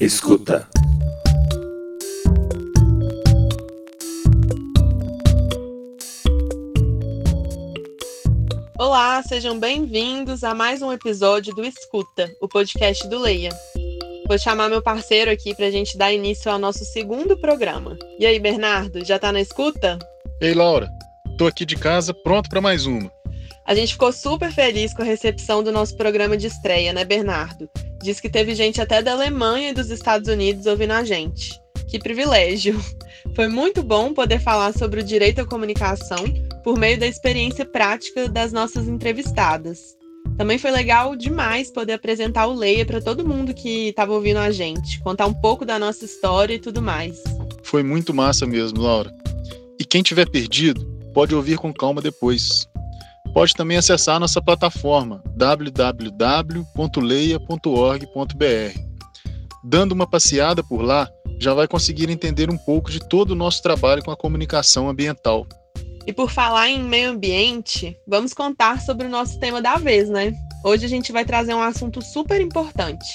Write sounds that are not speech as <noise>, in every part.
Escuta. Olá, sejam bem-vindos a mais um episódio do Escuta, o podcast do Leia. Vou chamar meu parceiro aqui para a gente dar início ao nosso segundo programa. E aí, Bernardo, já tá na escuta? Ei, Laura, tô aqui de casa pronto para mais uma. A gente ficou super feliz com a recepção do nosso programa de estreia, né, Bernardo? Diz que teve gente até da Alemanha e dos Estados Unidos ouvindo a gente. Que privilégio! <laughs> Foi muito bom poder falar sobre o direito à comunicação por meio da experiência prática das nossas entrevistadas. Também foi legal demais poder apresentar o Leia para todo mundo que estava ouvindo a gente, contar um pouco da nossa história e tudo mais. Foi muito massa mesmo, Laura. E quem tiver perdido, pode ouvir com calma depois. Pode também acessar nossa plataforma www.leia.org.br. Dando uma passeada por lá, já vai conseguir entender um pouco de todo o nosso trabalho com a comunicação ambiental. E por falar em meio ambiente, vamos contar sobre o nosso tema da vez, né? Hoje a gente vai trazer um assunto super importante: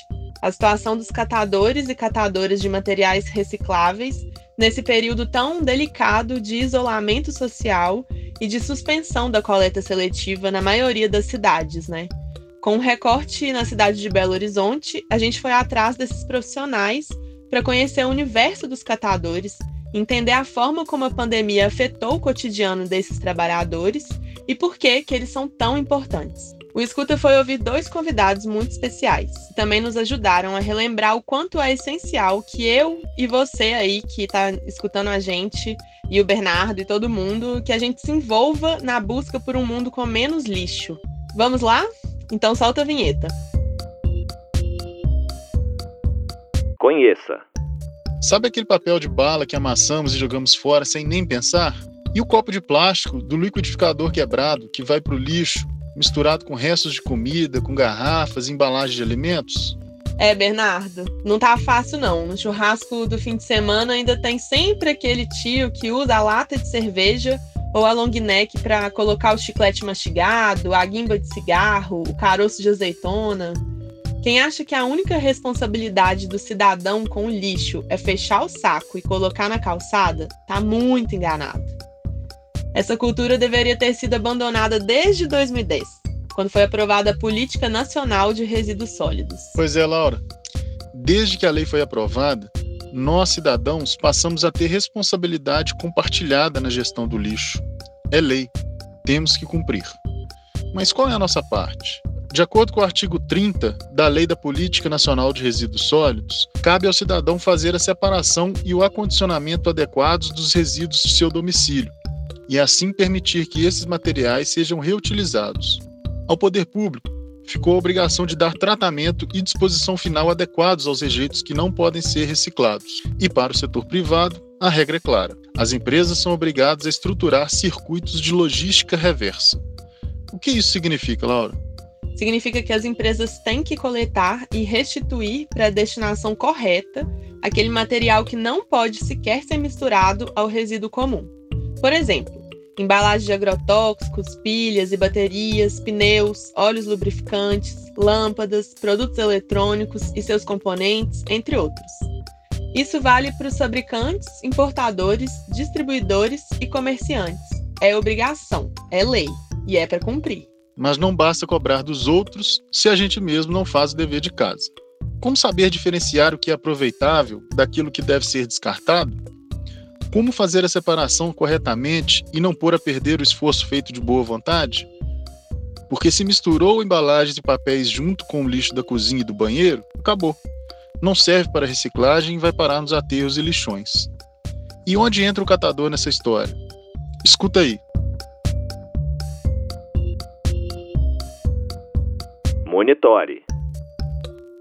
a situação dos catadores e catadoras de materiais recicláveis nesse período tão delicado de isolamento social e de suspensão da coleta seletiva na maioria das cidades, né? Com um recorte na cidade de Belo Horizonte, a gente foi atrás desses profissionais para conhecer o universo dos catadores, entender a forma como a pandemia afetou o cotidiano desses trabalhadores e por que, que eles são tão importantes. O Escuta foi ouvir dois convidados muito especiais, que também nos ajudaram a relembrar o quanto é essencial que eu e você aí que está escutando a gente, e o Bernardo e todo mundo, que a gente se envolva na busca por um mundo com menos lixo. Vamos lá? Então solta a vinheta. Conheça. Sabe aquele papel de bala que amassamos e jogamos fora sem nem pensar? E o copo de plástico do liquidificador quebrado que vai para o lixo, misturado com restos de comida, com garrafas, embalagens de alimentos? É, Bernardo, não tá fácil não. No churrasco do fim de semana ainda tem sempre aquele tio que usa a lata de cerveja ou a long neck para colocar o chiclete mastigado, a guimba de cigarro, o caroço de azeitona. Quem acha que a única responsabilidade do cidadão com o lixo é fechar o saco e colocar na calçada, tá muito enganado. Essa cultura deveria ter sido abandonada desde 2010, quando foi aprovada a Política Nacional de Resíduos Sólidos. Pois é, Laura. Desde que a lei foi aprovada, nós, cidadãos, passamos a ter responsabilidade compartilhada na gestão do lixo. É lei, temos que cumprir. Mas qual é a nossa parte? De acordo com o artigo 30 da Lei da Política Nacional de Resíduos Sólidos, cabe ao cidadão fazer a separação e o acondicionamento adequados dos resíduos de seu domicílio, e assim permitir que esses materiais sejam reutilizados. Ao poder público, ficou a obrigação de dar tratamento e disposição final adequados aos rejeitos que não podem ser reciclados. E para o setor privado, a regra é clara: as empresas são obrigadas a estruturar circuitos de logística reversa. O que isso significa, Laura? Significa que as empresas têm que coletar e restituir para a destinação correta aquele material que não pode sequer ser misturado ao resíduo comum. Por exemplo, embalagem de agrotóxicos, pilhas e baterias, pneus, óleos lubrificantes, lâmpadas, produtos eletrônicos e seus componentes, entre outros. Isso vale para os fabricantes, importadores, distribuidores e comerciantes. É obrigação, é lei e é para cumprir. Mas não basta cobrar dos outros se a gente mesmo não faz o dever de casa. Como saber diferenciar o que é aproveitável daquilo que deve ser descartado? Como fazer a separação corretamente e não pôr a perder o esforço feito de boa vontade? Porque se misturou embalagens e papéis junto com o lixo da cozinha e do banheiro, acabou. Não serve para reciclagem e vai parar nos aterros e lixões. E onde entra o catador nessa história? Escuta aí. Monitore.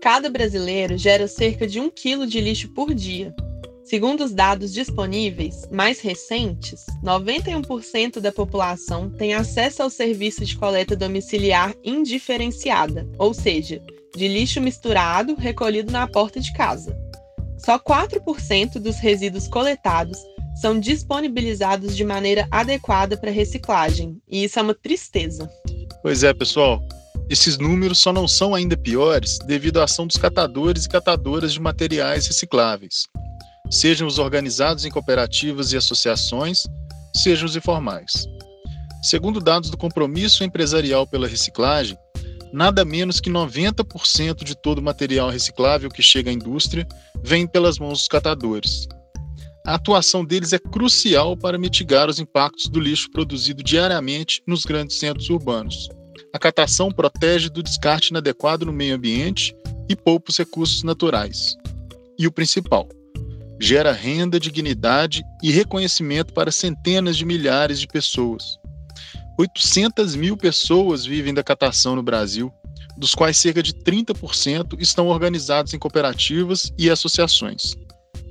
Cada brasileiro gera cerca de um quilo de lixo por dia, Segundo os dados disponíveis mais recentes, 91% da população tem acesso ao serviço de coleta domiciliar indiferenciada, ou seja, de lixo misturado recolhido na porta de casa. Só 4% dos resíduos coletados são disponibilizados de maneira adequada para reciclagem, e isso é uma tristeza. Pois é, pessoal. Esses números só não são ainda piores devido à ação dos catadores e catadoras de materiais recicláveis, sejam os organizados em cooperativas e associações, sejam os informais. Segundo dados do Compromisso Empresarial pela Reciclagem, nada menos que 90% de todo o material reciclável que chega à indústria vem pelas mãos dos catadores. A atuação deles é crucial para mitigar os impactos do lixo produzido diariamente nos grandes centros urbanos. A catação protege do descarte inadequado no meio ambiente e poupa os recursos naturais. E o principal, gera renda, dignidade e reconhecimento para centenas de milhares de pessoas. 800 mil pessoas vivem da catação no Brasil, dos quais cerca de 30% estão organizados em cooperativas e associações.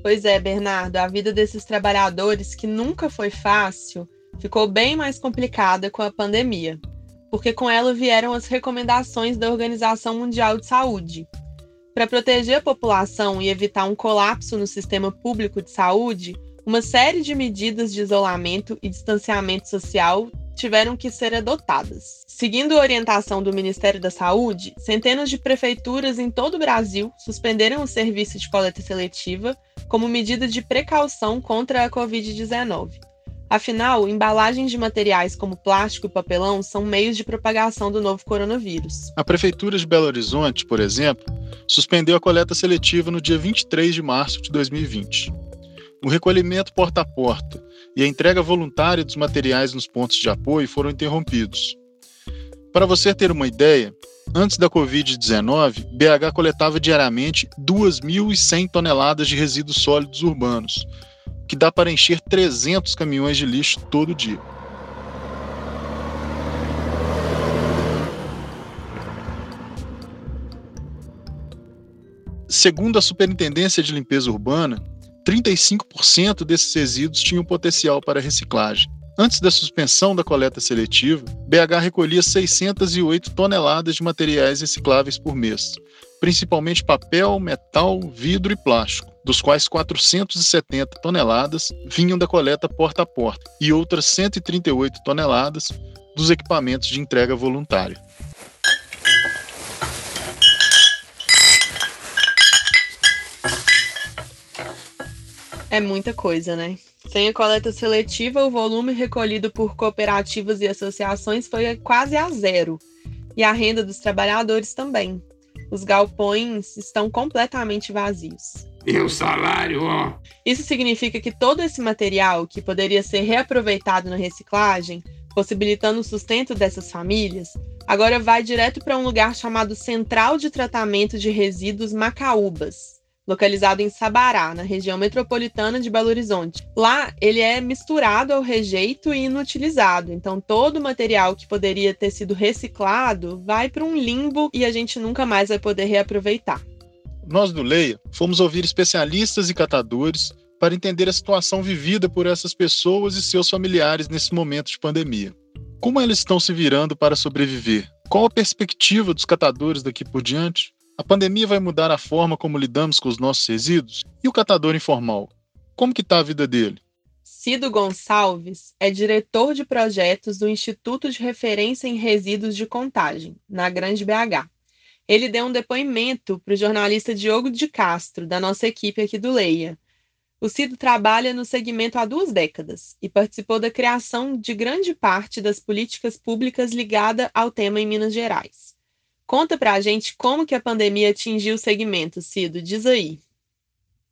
Pois é, Bernardo, a vida desses trabalhadores, que nunca foi fácil, ficou bem mais complicada com a pandemia, porque com ela vieram as recomendações da Organização Mundial de Saúde. Para proteger a população e evitar um colapso no sistema público de saúde, uma série de medidas de isolamento e distanciamento social tiveram que ser adotadas. Seguindo a orientação do Ministério da Saúde, centenas de prefeituras em todo o Brasil suspenderam o serviço de coleta seletiva como medida de precaução contra a Covid-19. Afinal, embalagens de materiais como plástico e papelão são meios de propagação do novo coronavírus. A Prefeitura de Belo Horizonte, por exemplo, suspendeu a coleta seletiva no dia 23 de março de 2020. O recolhimento porta a porta e a entrega voluntária dos materiais nos pontos de apoio foram interrompidos. Para você ter uma ideia, antes da Covid-19, BH coletava diariamente 2.100 toneladas de resíduos sólidos urbanos, que dá para encher 300 caminhões de lixo todo dia. Segundo a Superintendência de Limpeza Urbana, 35% desses resíduos tinham potencial para reciclagem. Antes da suspensão da coleta seletiva, BH recolhia 608 toneladas de materiais recicláveis por mês, principalmente papel, metal, vidro e plástico, dos quais 470 toneladas vinham da coleta porta a porta e outras 138 toneladas dos equipamentos de entrega voluntária. É muita coisa, né? Sem a coleta seletiva, o volume recolhido por cooperativas e associações foi quase a zero. E a renda dos trabalhadores também. Os galpões estão completamente vazios. E o salário, ó. Isso significa que todo esse material que poderia ser reaproveitado na reciclagem, possibilitando o sustento dessas famílias, agora vai direto para um lugar chamado Central de Tratamento de Resíduos Macaúbas, localizado em Sabará, na região metropolitana de Belo Horizonte. Lá, ele é misturado ao rejeito e inutilizado. Então, todo o material que poderia ter sido reciclado vai para um limbo e a gente nunca mais vai poder reaproveitar. Nós do Leia fomos ouvir especialistas e catadores para entender a situação vivida por essas pessoas e seus familiares nesse momento de pandemia. Como eles estão se virando para sobreviver? Qual a perspectiva dos catadores daqui por diante? A pandemia vai mudar a forma como lidamos com os nossos resíduos? E o catador informal? Como que está a vida dele? Cido Gonçalves é diretor de projetos do Instituto de Referência em Resíduos de Contagem, na Grande BH. Ele deu um depoimento para o jornalista Diogo de Castro, da nossa equipe aqui do Leia. O Cido trabalha no segmento há duas décadas e participou da criação de grande parte das políticas públicas ligada ao tema em Minas Gerais. Conta pra gente como que a pandemia atingiu o segmento, Cido, diz aí.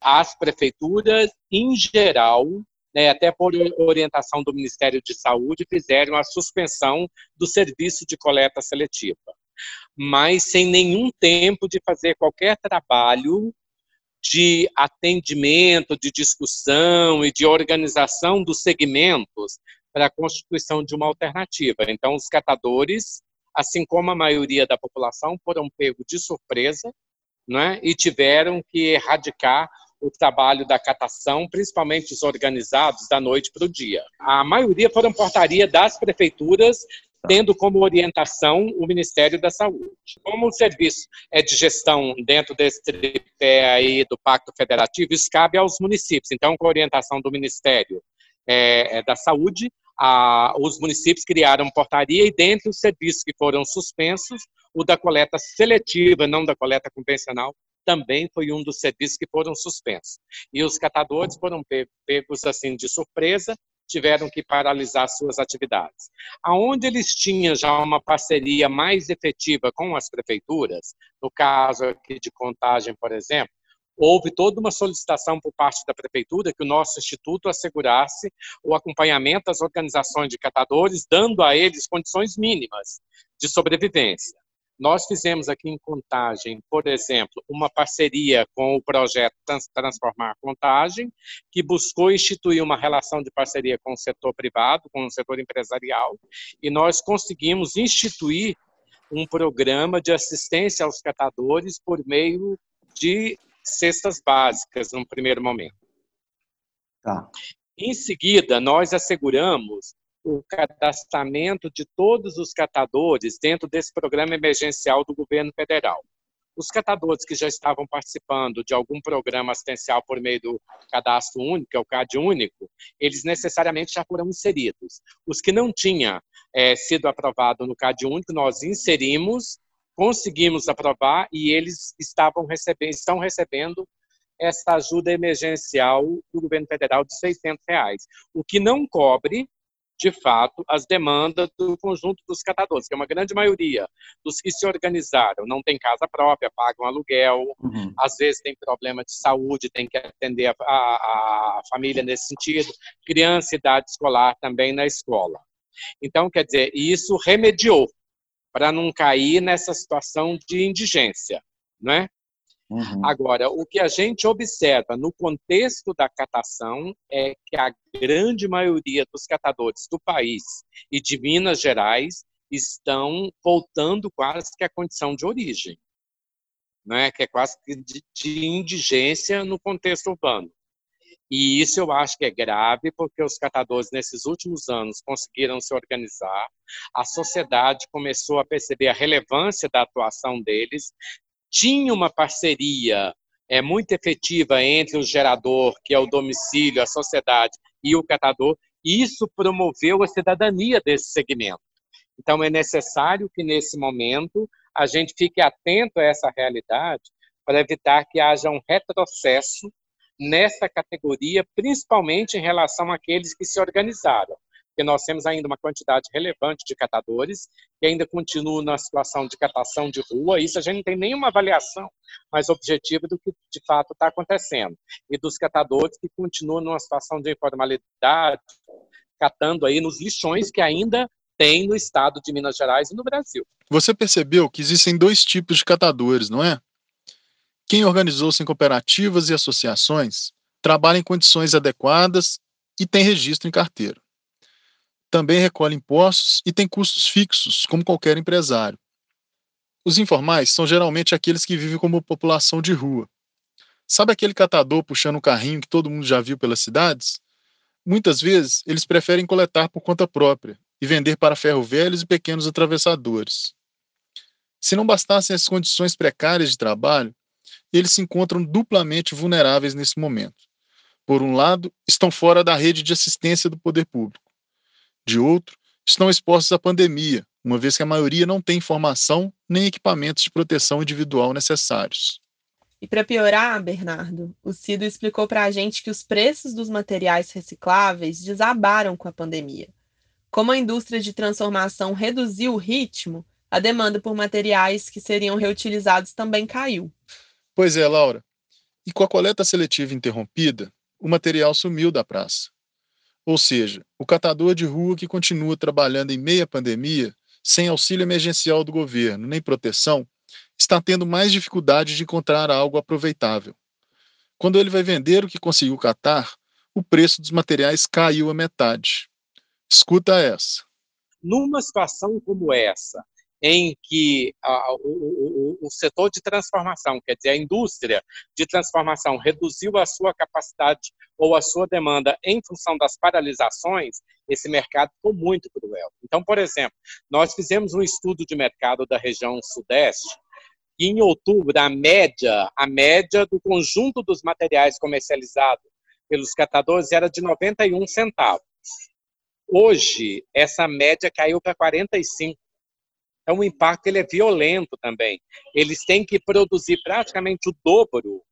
As prefeituras, em geral, né, até por orientação do Ministério de Saúde, fizeram a suspensão do serviço de coleta seletiva, mas sem nenhum tempo de fazer qualquer trabalho de atendimento, de discussão e de organização dos segmentos para a constituição de uma alternativa. Então, os catadores assim como a maioria da população, foram pegos de surpresa né, e tiveram que erradicar o trabalho da catação, principalmente os organizados, da noite para o dia. A maioria foram portaria das prefeituras, tendo como orientação o Ministério da Saúde. Como o serviço é de gestão dentro desse tripé aí do Pacto Federativo, isso cabe aos municípios. Então, com a orientação do Ministério é, é da Saúde, a, os municípios criaram portaria e, dentre os serviços que foram suspensos, O da coleta seletiva, não da coleta convencional, também foi um dos serviços que foram suspensos. E os catadores foram pegos assim de surpresa, tiveram que paralisar suas atividades. Aonde eles tinham já uma parceria mais efetiva com as prefeituras, no caso aqui de Contagem, por exemplo, houve toda uma solicitação por parte da prefeitura que o nosso instituto assegurasse o acompanhamento das organizações de catadores, dando a eles condições mínimas de sobrevivência. Nós fizemos aqui em Contagem, por exemplo, uma parceria com o projeto Transformar Contagem, que buscou instituir uma relação de parceria com o setor privado, com o setor empresarial, e nós conseguimos instituir um programa de assistência aos catadores por meio de cestas básicas, no primeiro momento. Tá. Em seguida, nós asseguramos o cadastramento de todos os catadores dentro desse programa emergencial do governo federal. Os catadores que já estavam participando de algum programa assistencial por meio do cadastro único, que é o CAD único, eles necessariamente já foram inseridos. Os que não tinham é, sido aprovado no CAD único, nós inserimos, conseguimos aprovar e eles estavam recebendo, estão recebendo essa ajuda emergencial do governo federal de 600 reais, o que não cobre de fato, as demandas do conjunto dos catadores, que é uma grande maioria dos que se organizaram, não tem casa própria, pagam aluguel, uhum. às vezes tem problema de saúde, tem que atender a, a, a família nesse sentido, criança, idade escolar também na escola. Então, quer dizer, isso remediou para não cair nessa situação de indigência, não é? Uhum. Agora, o que a gente observa no contexto da catação é que a grande maioria dos catadores do país e de Minas Gerais estão voltando quase que à condição de origem, né? que é quase que de, de indigência no contexto urbano. E isso eu acho que é grave, porque os catadores, nesses últimos anos, conseguiram se organizar, a sociedade começou a perceber a relevância da atuação deles, tinha uma parceria é, muito efetiva entre o gerador, que é o domicílio, a sociedade, e o catador, e isso promoveu a cidadania desse segmento. Então, é necessário que, nesse momento, a gente fique atento a essa realidade para evitar que haja um retrocesso nessa categoria, principalmente em relação àqueles que se organizaram porque nós temos ainda uma quantidade relevante de catadores que ainda continuam na situação de catação de rua. Isso a gente não tem nenhuma avaliação mais objetiva do que de fato está acontecendo. E dos catadores que continuam numa situação de informalidade, catando aí nos lixões que ainda tem no estado de Minas Gerais e no Brasil. Você percebeu que existem dois tipos de catadores, não é? Quem organizou-se em cooperativas e associações trabalha em condições adequadas e tem registro em carteira também recolhe impostos e tem custos fixos, como qualquer empresário. Os informais são geralmente aqueles que vivem como população de rua. Sabe aquele catador puxando um carrinho que todo mundo já viu pelas cidades? Muitas vezes eles preferem coletar por conta própria e vender para ferro-velhos e pequenos atravessadores. Se não bastassem as condições precárias de trabalho, eles se encontram duplamente vulneráveis nesse momento. Por um lado, estão fora da rede de assistência do poder público de outro, estão expostos à pandemia, uma vez que a maioria não tem informação nem equipamentos de proteção individual necessários. E para piorar, Bernardo, o Cido explicou para a gente que os preços dos materiais recicláveis desabaram com a pandemia. Como a indústria de transformação reduziu o ritmo, a demanda por materiais que seriam reutilizados também caiu. Pois é, Laura. E com a coleta seletiva interrompida, o material sumiu da praça. Ou seja, o catador de rua que continua trabalhando em meia pandemia, sem auxílio emergencial do governo nem proteção, está tendo mais dificuldade de encontrar algo aproveitável. Quando ele vai vender o que conseguiu catar, o preço dos materiais caiu a metade. Escuta essa. Numa situação como essa, em que a, o, o, o, setor de transformação, quer dizer, a indústria de transformação reduziu a sua capacidade ou a sua demanda em função das paralisações, esse mercado ficou muito cruel. Então, por exemplo, nós fizemos um estudo de mercado da região sudeste e em outubro a média, a média do conjunto dos materiais comercializados pelos catadores era de 91 centavos. Hoje, essa média caiu para 45 Então, o impacto ele é violento também. Eles têm que produzir praticamente o dobro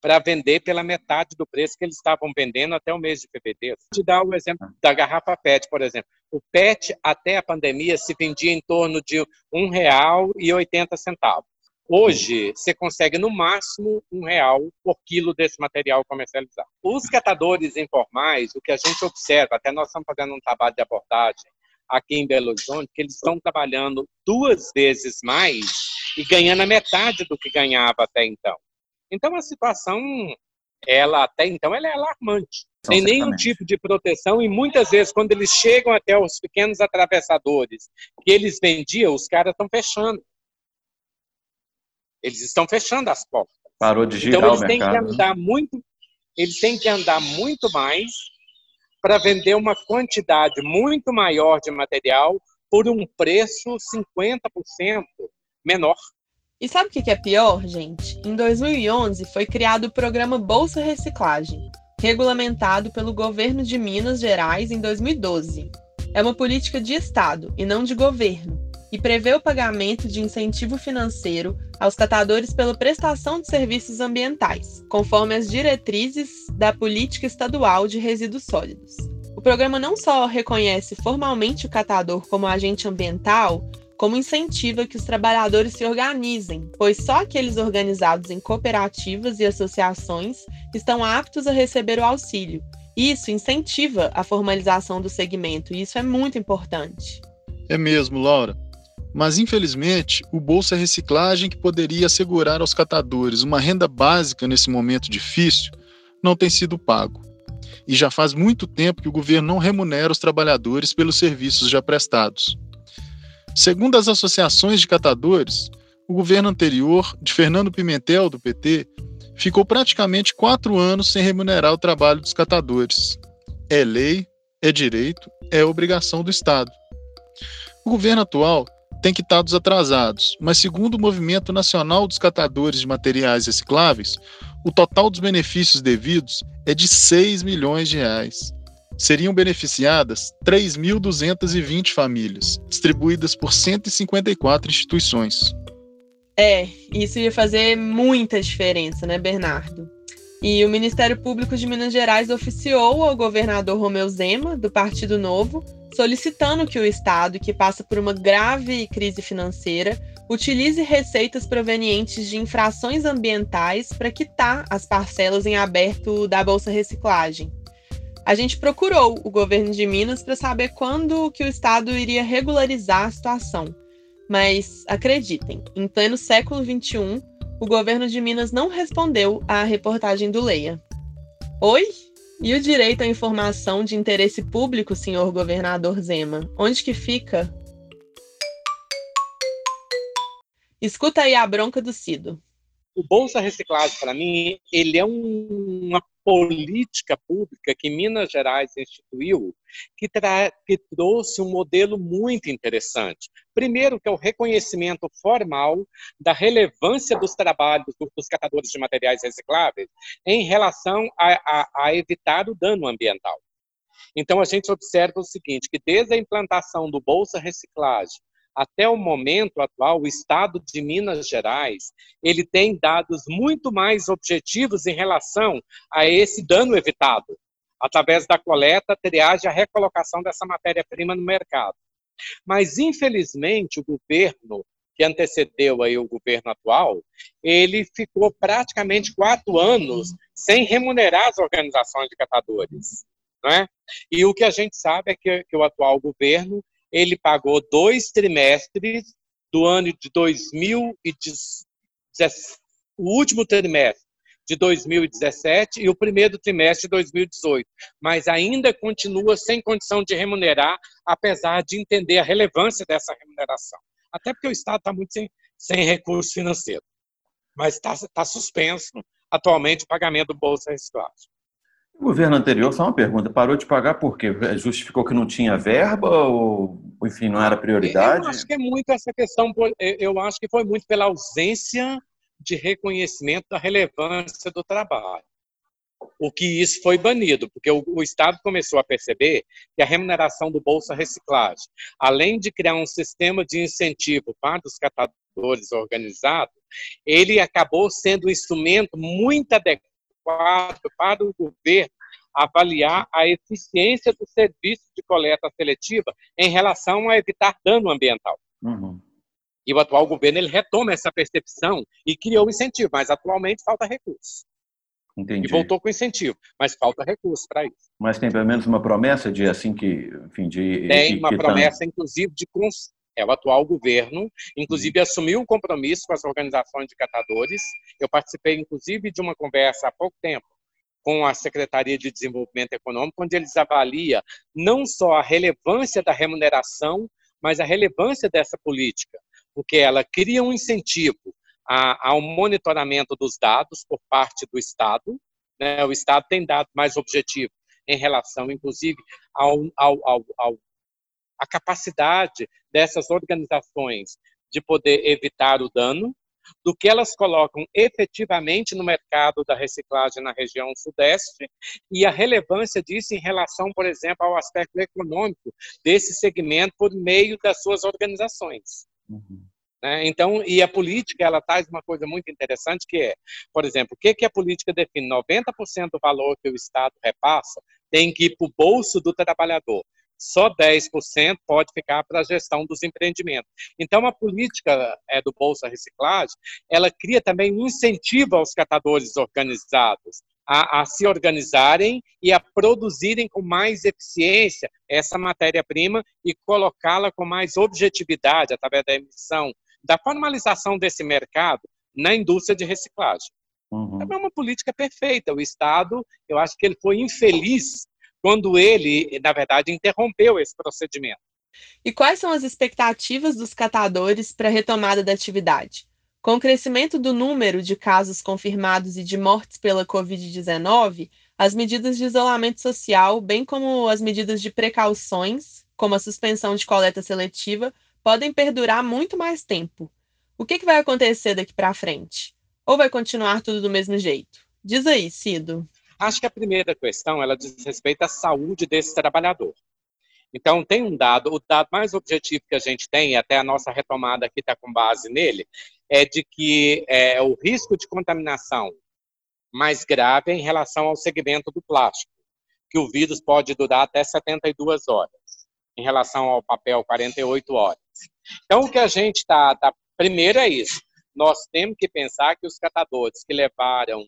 para vender pela metade do preço que eles estavam vendendo até o mês de fevereiro. Vou te dar o exemplo da garrafa PET, por exemplo. O PET, até a pandemia, se vendia em torno de R$ 1,80. Hoje, você consegue no máximo um real por quilo desse material comercializado. Os catadores informais, o que a gente observa, até nós estamos fazendo um trabalho de abordagem aqui em Belo Horizonte, que eles estão trabalhando duas vezes mais e ganhando a metade do que ganhava até então. Então, a situação, ela até então, ela é alarmante. Sem nenhum tipo de proteção e muitas vezes, quando eles chegam até os pequenos atravessadores que eles vendiam, os caras estão fechando. Eles estão fechando as portas. Parou de girar então, eles o têm mercado. que andar muito, eles têm que andar muito mais para vender uma quantidade muito maior de material por um preço 50% menor. E sabe o que é pior, gente? Em 2011 foi criado o programa Bolsa Reciclagem, regulamentado pelo governo de Minas Gerais em 2012. É uma política de Estado e não de governo, e prevê o pagamento de incentivo financeiro aos catadores pela prestação de serviços ambientais, conforme as diretrizes da Política Estadual de Resíduos Sólidos. O programa não só reconhece formalmente o catador como agente ambiental, como incentiva que os trabalhadores se organizem, pois só aqueles organizados em cooperativas e associações estão aptos a receber o auxílio. Isso incentiva a formalização do segmento, e isso é muito importante. É mesmo, Laura. Mas, infelizmente, o Bolsa Reciclagem, que poderia assegurar aos catadores uma renda básica nesse momento difícil, não tem sido pago. E já faz muito tempo que o governo não remunera os trabalhadores pelos serviços já prestados. Segundo as associações de catadores, o governo anterior, de Fernando Pimentel, do PT, ficou praticamente quatro anos sem remunerar o trabalho dos catadores. É lei, é direito, é obrigação do Estado. O governo atual tem quitados atrasados, mas segundo o Movimento Nacional dos Catadores de Materiais Recicláveis, o total dos benefícios devidos é de 6 milhões de reais. Seriam beneficiadas 3.220 famílias, distribuídas por 154 instituições. É, isso ia fazer muita diferença, né, Bernardo? E o Ministério Público de Minas Gerais oficiou ao governador Romeu Zema, do Partido Novo, solicitando que o Estado, que passa por uma grave crise financeira, utilize receitas provenientes de infrações ambientais para quitar as parcelas em aberto da Bolsa Reciclagem. A gente procurou o governo de Minas para saber quando que o Estado iria regularizar a situação. Mas acreditem, em pleno século XXI, o governo de Minas não respondeu à reportagem do Leia. Oi? E o direito à informação de interesse público, senhor governador Zema? Onde que fica? Escuta aí a bronca do Cido. O Bolsa Reciclagem, para mim, ele é um, uma política pública que Minas Gerais instituiu, que, que, trouxe um modelo muito interessante. Primeiro, que é o reconhecimento formal da relevância dos trabalhos dos catadores de materiais recicláveis em relação a, a, a evitar o dano ambiental. Então, a gente observa o seguinte, que desde a implantação do Bolsa Reciclagem até o momento atual, o Estado de Minas Gerais, ele tem dados muito mais objetivos em relação a esse dano evitado, através da coleta, triagem e a recolocação dessa matéria-prima no mercado. Mas, infelizmente, o governo que antecedeu aí o governo atual, ele ficou praticamente quatro anos sem remunerar as organizações de catadores. Não é? E o que a gente sabe é que, que o atual governo ele pagou dois trimestres do ano de 2017, o último trimestre de 2017 e o primeiro trimestre de 2018, mas ainda continua sem condição de remunerar, apesar de entender a relevância dessa remuneração. Até porque o Estado está muito sem, sem recurso financeiro, mas está tá suspenso atualmente o pagamento do Bolsa Reciclagem. O governo anterior, só uma pergunta, parou de pagar por quê? Justificou que não tinha verba ou, enfim, não era prioridade? Eu acho que é muito essa questão, eu acho que foi muito pela ausência de reconhecimento da relevância do trabalho. o que isso foi banido, porque o, o, Estado começou a perceber que a remuneração do Bolsa Reciclagem, além de criar um sistema de incentivo para os catadores organizados, ele acabou sendo um instrumento muito adequado para o governo avaliar a eficiência do serviço de coleta seletiva em relação a evitar dano ambiental. Uhum. E o atual governo ele retoma essa percepção e criou incentivo, mas atualmente falta recurso. Entendi. E voltou com incentivo, mas falta recurso para isso. Mas tem pelo menos uma promessa de assim que, enfim, de tem uma promessa, tá... inclusive, de é o atual governo, inclusive uhum. assumiu um compromisso com as organizações de catadores. Eu participei, inclusive, de uma conversa há pouco tempo com a Secretaria de Desenvolvimento Econômico, onde eles avaliam não só a relevância da remuneração, mas a relevância dessa política, porque ela cria um incentivo ao monitoramento dos dados por parte do Estado. Né? O Estado tem dado mais objetivo em relação, inclusive, ao, ao, ao, ao a capacidade dessas organizações de poder evitar o dano, do que elas colocam efetivamente no mercado da reciclagem na região sudeste e a relevância disso em relação, por exemplo, ao aspecto econômico desse segmento por meio das suas organizações. Uhum. Né? Então, e a política, ela traz uma coisa muito interessante que é, por exemplo, o que, que a política define? 90% do valor que o Estado repassa tem que ir para o bolso do trabalhador só 10% pode ficar para a gestão dos empreendimentos. Então, a política é, do Bolsa Reciclagem, ela cria também um incentivo aos catadores organizados a, a se organizarem e a produzirem com mais eficiência essa matéria-prima e colocá-la com mais objetividade através da emissão, da formalização desse mercado na indústria de reciclagem. Uhum. É uma política perfeita. O Estado, eu acho que ele foi infeliz quando ele, na verdade, interrompeu esse procedimento. E quais são as expectativas dos catadores para a retomada da atividade? Com o crescimento do número de casos confirmados e de mortes pela Covid-19, as medidas de isolamento social, bem como as medidas de precauções, como a suspensão de coleta seletiva, podem perdurar muito mais tempo. O que, que vai acontecer daqui para frente? Ou vai continuar tudo do mesmo jeito? Diz aí, Cido. Acho que a primeira questão ela diz respeito à saúde desse trabalhador. Então, tem um dado, o dado mais objetivo que a gente tem, até a nossa retomada aqui está com base nele, é de que é, o risco de contaminação mais grave é em relação ao segmento do plástico, que o vírus pode durar até 72 horas, em relação ao papel, 48 horas. Então, o que a gente está. Tá, primeiro é isso. Nós temos que pensar que os catadores que levaram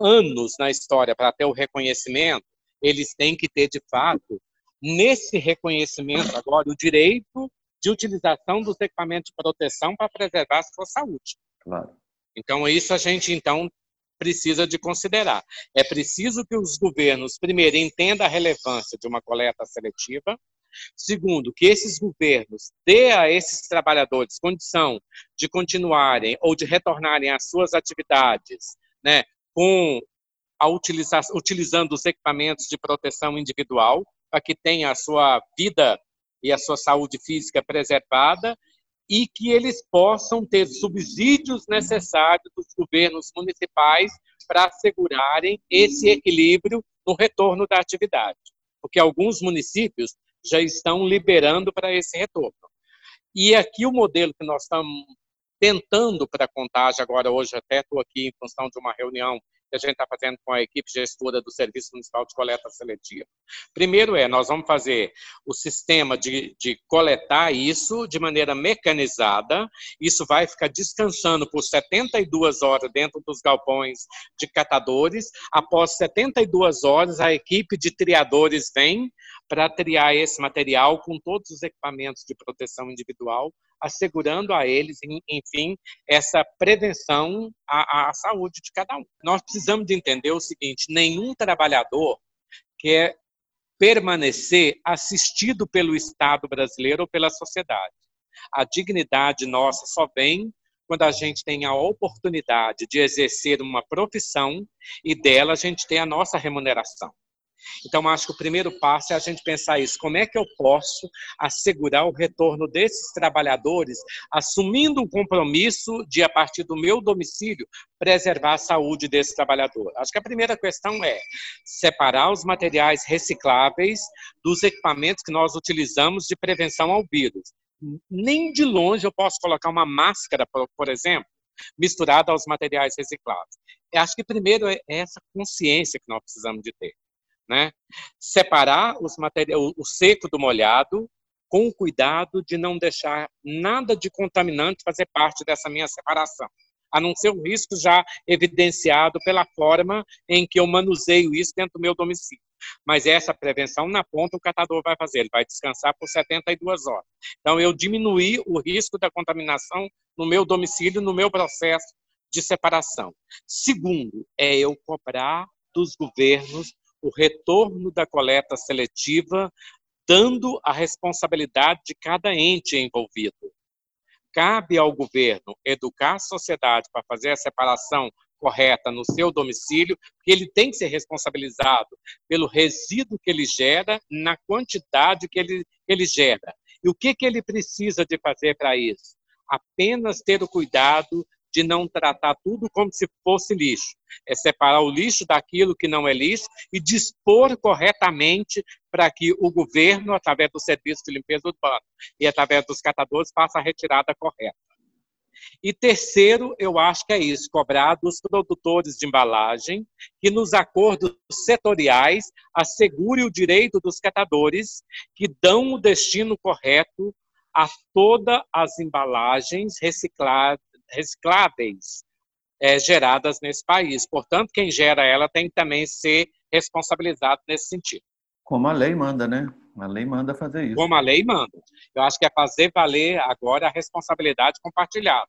anos na história para ter o reconhecimento, eles têm que ter, de fato, nesse reconhecimento agora, o direito de utilização dos equipamentos de proteção para preservar a sua saúde. Claro. Então, isso a gente, então, precisa de considerar. É preciso que os governos, primeiro, entendam a relevância de uma coleta seletiva, Segundo, que esses governos dê a esses trabalhadores condição de continuarem ou de retornarem às suas atividades, né, com a utilizar, utilizando os equipamentos de proteção individual para que tenha a sua vida e a sua saúde física preservada e que eles possam ter subsídios necessários dos governos municipais para assegurarem esse equilíbrio no retorno da atividade, porque alguns municípios já estão liberando para esse retorno. E aqui o modelo que nós estamos tentando para a contagem, agora hoje até estou aqui em função de uma reunião que a gente está fazendo com a equipe gestora do Serviço Municipal de Coleta Seletiva. Primeiro é, nós vamos fazer o sistema de, de coletar isso de maneira mecanizada, isso vai ficar descansando por 72 horas dentro dos galpões de catadores, após 72 horas a equipe de triadores vem para triar esse material com todos os equipamentos de proteção individual assegurando a eles, enfim, essa prevenção à, à saúde de cada um. Nós precisamos de entender o seguinte: nenhum trabalhador quer permanecer assistido pelo Estado brasileiro ou pela sociedade. A dignidade nossa só vem quando a gente tem a oportunidade de exercer uma profissão e dela a gente tem a nossa remuneração. Então, acho que o primeiro passo é a gente pensar isso. Como é que eu posso assegurar o retorno desses trabalhadores, assumindo um compromisso de, a partir do meu domicílio, preservar a saúde desse trabalhador? Acho que a primeira questão é separar os materiais recicláveis dos equipamentos que nós utilizamos de prevenção ao vírus. Nem de longe eu posso colocar uma máscara, por exemplo, misturada aos materiais recicláveis. Eu acho que primeiro é essa consciência que nós precisamos de ter né? Separar os o seco do molhado, com o cuidado de não deixar nada de contaminante fazer parte dessa minha separação, a não ser o risco já evidenciado pela forma em que eu manuseio isso dentro do meu domicílio. Mas essa prevenção na ponta o catador vai fazer, ele vai descansar por 72 horas. Então eu diminuí o risco da contaminação no meu domicílio, no meu processo de separação. Segundo, é eu cobrar dos governos o retorno da coleta seletiva, dando a responsabilidade de cada ente envolvido. Cabe ao governo educar a sociedade para fazer a separação correta no seu domicílio, porque ele tem que ser responsabilizado pelo resíduo que ele gera, na quantidade que ele, ele gera. E o que, que ele precisa de fazer para isso? Apenas ter o cuidado de não tratar tudo como se fosse lixo. É separar o lixo daquilo que não é lixo e dispor corretamente para que o governo, através do serviço de limpeza urbana e através dos catadores, faça a retirada correta. E terceiro, eu acho que é isso, cobrar dos produtores de embalagem que nos acordos setoriais assegure o direito dos catadores que dão o destino correto a todas as embalagens recicladas recicláveis é, geradas nesse país. Portanto, quem gera ela tem que também ser responsabilizado nesse sentido. Como a lei manda, né? A lei manda fazer isso. Como a lei manda. Eu acho que é fazer valer agora a responsabilidade compartilhada.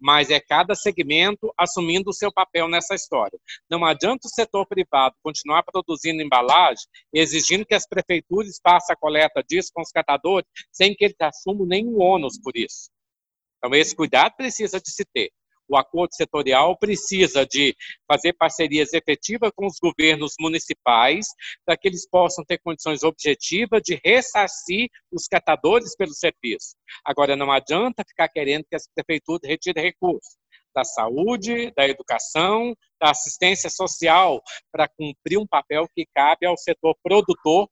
Mas é cada segmento assumindo o seu papel nessa história. Não adianta o setor privado continuar produzindo embalagem, exigindo que as prefeituras façam a coleta disso com os catadores, sem que eles assumam nenhum ônus por isso. Então, esse cuidado precisa de se ter. O acordo setorial precisa de fazer parcerias efetivas com os governos municipais, para que eles possam ter condições objetivas de ressarcir os catadores pelo serviço. Agora, não adianta ficar querendo que as prefeituras retirem recursos da saúde, da educação, da assistência social, para cumprir um papel que cabe ao setor produtor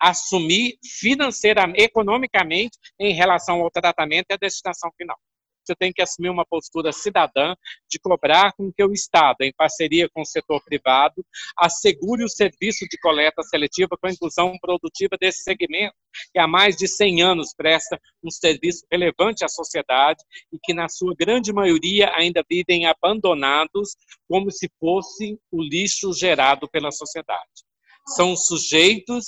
assumir financeiramente, economicamente, em relação ao tratamento e à destinação final. Você tem que assumir uma postura cidadã de cobrar com que o Estado, em parceria com o setor privado, assegure o serviço de coleta seletiva com a inclusão produtiva desse segmento, que há mais de 100 anos presta um serviço relevante à sociedade e que, na sua grande maioria, ainda vivem abandonados como se fosse o lixo gerado pela sociedade. São sujeitos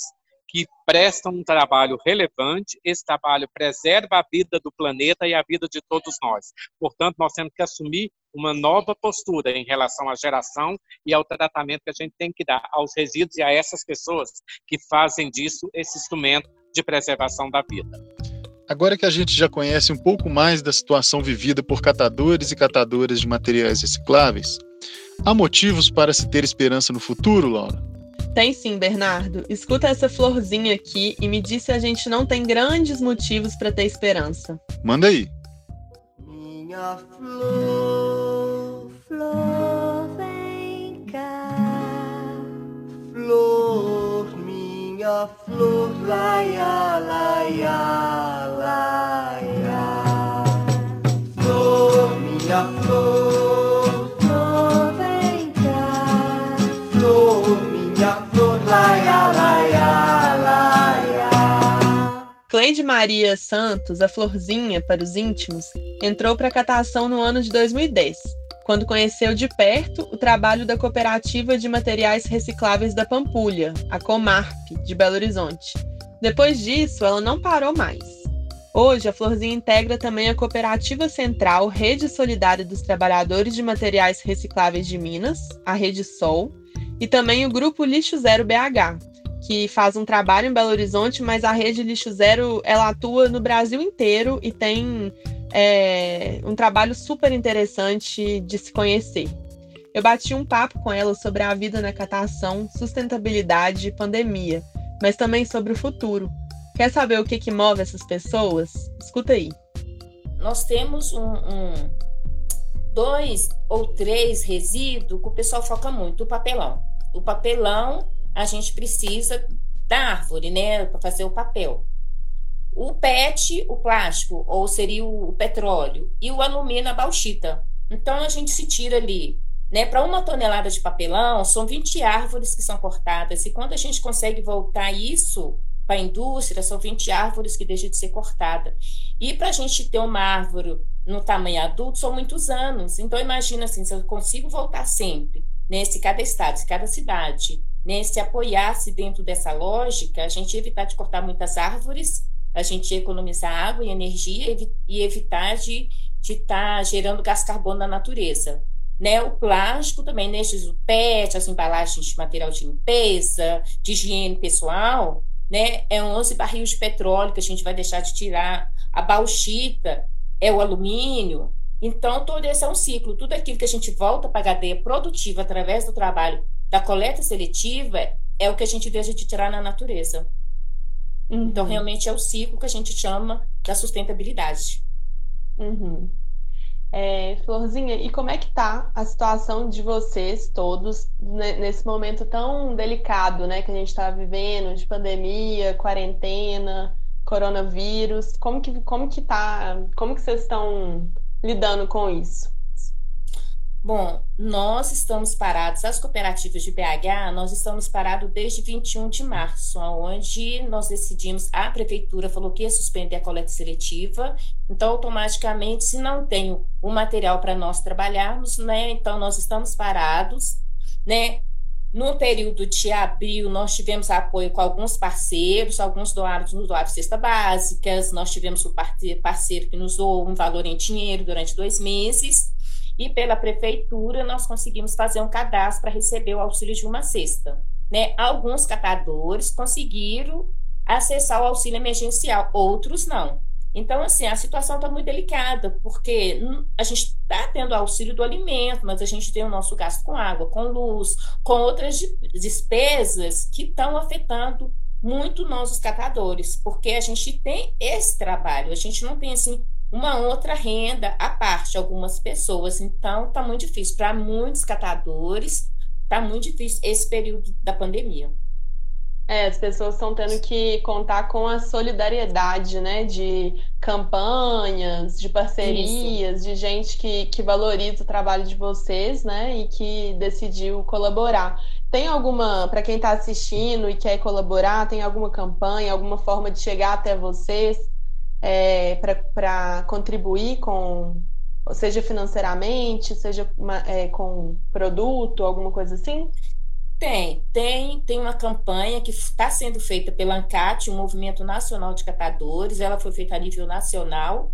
que prestam um trabalho relevante. Esse trabalho preserva a vida do planeta e a vida de todos nós. Portanto, nós temos que assumir uma nova postura em relação à geração e ao tratamento que a gente tem que dar aos resíduos e a essas pessoas que fazem disso esse instrumento de preservação da vida. Agora que a gente já conhece um pouco mais da situação vivida por catadores e catadoras de materiais recicláveis, há motivos para se ter esperança no futuro, Laura? Tem sim, Bernardo. Escuta essa florzinha aqui e me diz se a gente não tem grandes motivos para ter esperança. Manda aí. Minha flor, flor, vem cá. Flor, minha flor, laia, laia, laia. Flor, minha flor. Cleide Maria Santos, a Florzinha para os íntimos, entrou para a catação no ano de 2010, quando conheceu de perto o trabalho da Cooperativa de Materiais Recicláveis da Pampulha, a Comarp, de Belo Horizonte. Depois disso, ela não parou mais. Hoje, a Florzinha integra também a Cooperativa Central Rede Solidária dos Trabalhadores de Materiais Recicláveis de Minas, a Rede Sol, e também o Grupo Lixo Zero BH, que faz um trabalho em Belo Horizonte, mas a Rede Lixo Zero ela atua no Brasil inteiro e tem é, um trabalho super interessante de se conhecer. Eu bati um papo com ela sobre a vida na catação, sustentabilidade e pandemia, mas também sobre o futuro. Quer saber o que, que move essas pessoas? Escuta aí. Nós temos um, um dois ou três resíduos que o pessoal foca muito: o papelão. O papelão a gente precisa da árvore, né, para fazer o papel. O PET, o plástico, ou seria o petróleo, e o alumínio, a bauxita. Então a gente se tira ali né, para uma tonelada de papelão, são 20 árvores que são cortadas, e quando a gente consegue voltar isso para a indústria, são 20 árvores que deixam de ser cortada. E para a gente ter uma árvore no tamanho adulto, são muitos anos. Então, imagina assim, se eu consigo voltar sempre, né, se cada estado, se cada cidade, né, se apoiasse dentro dessa lógica, a gente ia evitar de cortar muitas árvores, a gente ia economizar água e energia e evitar de estar tá gerando gás carbono na natureza. Né, o plástico também, né, o PET, as embalagens de material de limpeza, de higiene pessoal, né, é 11 barris de petróleo que a gente vai deixar de tirar, a bauxita é o alumínio. Então, todo esse é um ciclo. Tudo aquilo que a gente volta para a cadeia produtiva através do trabalho da coleta seletiva é o que a gente deixa de tirar na natureza. Uhum. Então, realmente é o ciclo que a gente chama da sustentabilidade. Uhum. É, Florzinha, e como é que tá a situação de vocês todos nesse momento tão delicado, né, que a gente está vivendo, de pandemia, quarentena, coronavírus? Como que como que tá? Como que vocês estão lidando com isso? Bom, nós estamos parados, as cooperativas de BH, nós estamos parados desde 21 de março, onde nós decidimos, a prefeitura falou que ia suspender a coleta seletiva, então automaticamente, se não tem o material para nós trabalharmos, né, então nós estamos parados, né, no período de abril, nós tivemos apoio com alguns parceiros, alguns doados nos doaram cesta básicas, nós tivemos um parceiro que nos doou um valor em dinheiro durante dois meses, e pela prefeitura nós conseguimos fazer um cadastro para receber o auxílio de uma cesta. Né? Alguns catadores conseguiram acessar o auxílio emergencial, outros não. Então, assim, a situação está muito delicada, porque a gente está tendo auxílio do alimento, mas a gente tem o nosso gasto com água, com luz, com outras despesas que estão afetando muito nós, os catadores, porque a gente tem esse trabalho, a gente não tem, assim, uma outra renda à parte, algumas pessoas. Então, está muito difícil. Para muitos catadores, está muito difícil esse período da pandemia. É, as pessoas estão tendo que contar com a solidariedade, né? De campanhas, de parcerias, Isso. de gente que, que valoriza o trabalho de vocês, né? E que decidiu colaborar. Tem alguma, para quem está assistindo e quer colaborar, tem alguma campanha, alguma forma de chegar até vocês? É, para contribuir com, seja financeiramente, seja uma, é, com produto, alguma coisa assim? Tem, tem, tem uma campanha que está sendo feita pela ANCAT, o Movimento Nacional de Catadores, ela foi feita a nível nacional,